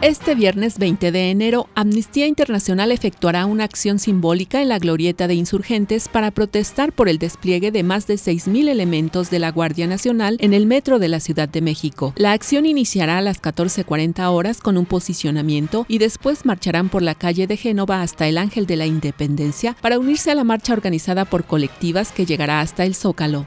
Este viernes 20 de enero, Amnistía Internacional efectuará una acción simbólica en la glorieta de insurgentes para protestar por el despliegue de más de 6.000 elementos de la Guardia Nacional en el metro de la Ciudad de México. La acción iniciará a las 14.40 horas con un posicionamiento y después marcharán por la calle de Génova hasta el Ángel de la Independencia para unirse a la marcha organizada por colectivas que llegará hasta el Zócalo.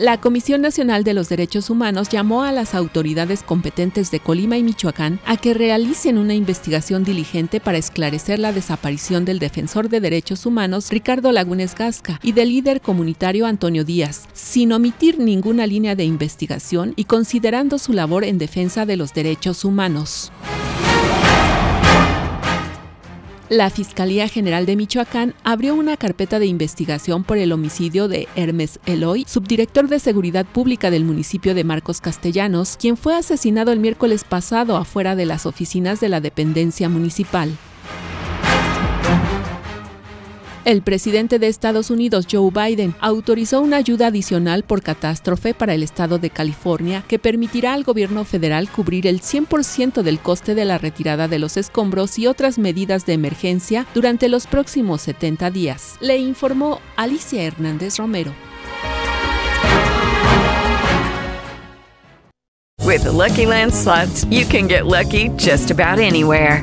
La Comisión Nacional de los Derechos Humanos llamó a las autoridades competentes de Colima y Michoacán a que realicen una investigación diligente para esclarecer la desaparición del defensor de derechos humanos Ricardo Lagunes Gasca y del líder comunitario Antonio Díaz, sin omitir ninguna línea de investigación y considerando su labor en defensa de los derechos humanos. La Fiscalía General de Michoacán abrió una carpeta de investigación por el homicidio de Hermes Eloy, subdirector de Seguridad Pública del municipio de Marcos Castellanos, quien fue asesinado el miércoles pasado afuera de las oficinas de la dependencia municipal. El presidente de Estados Unidos, Joe Biden, autorizó una ayuda adicional por catástrofe para el estado de California que permitirá al gobierno federal cubrir el 100% del coste de la retirada de los escombros y otras medidas de emergencia durante los próximos 70 días, le informó Alicia Hernández Romero. With the Lucky Land you can get lucky just about anywhere.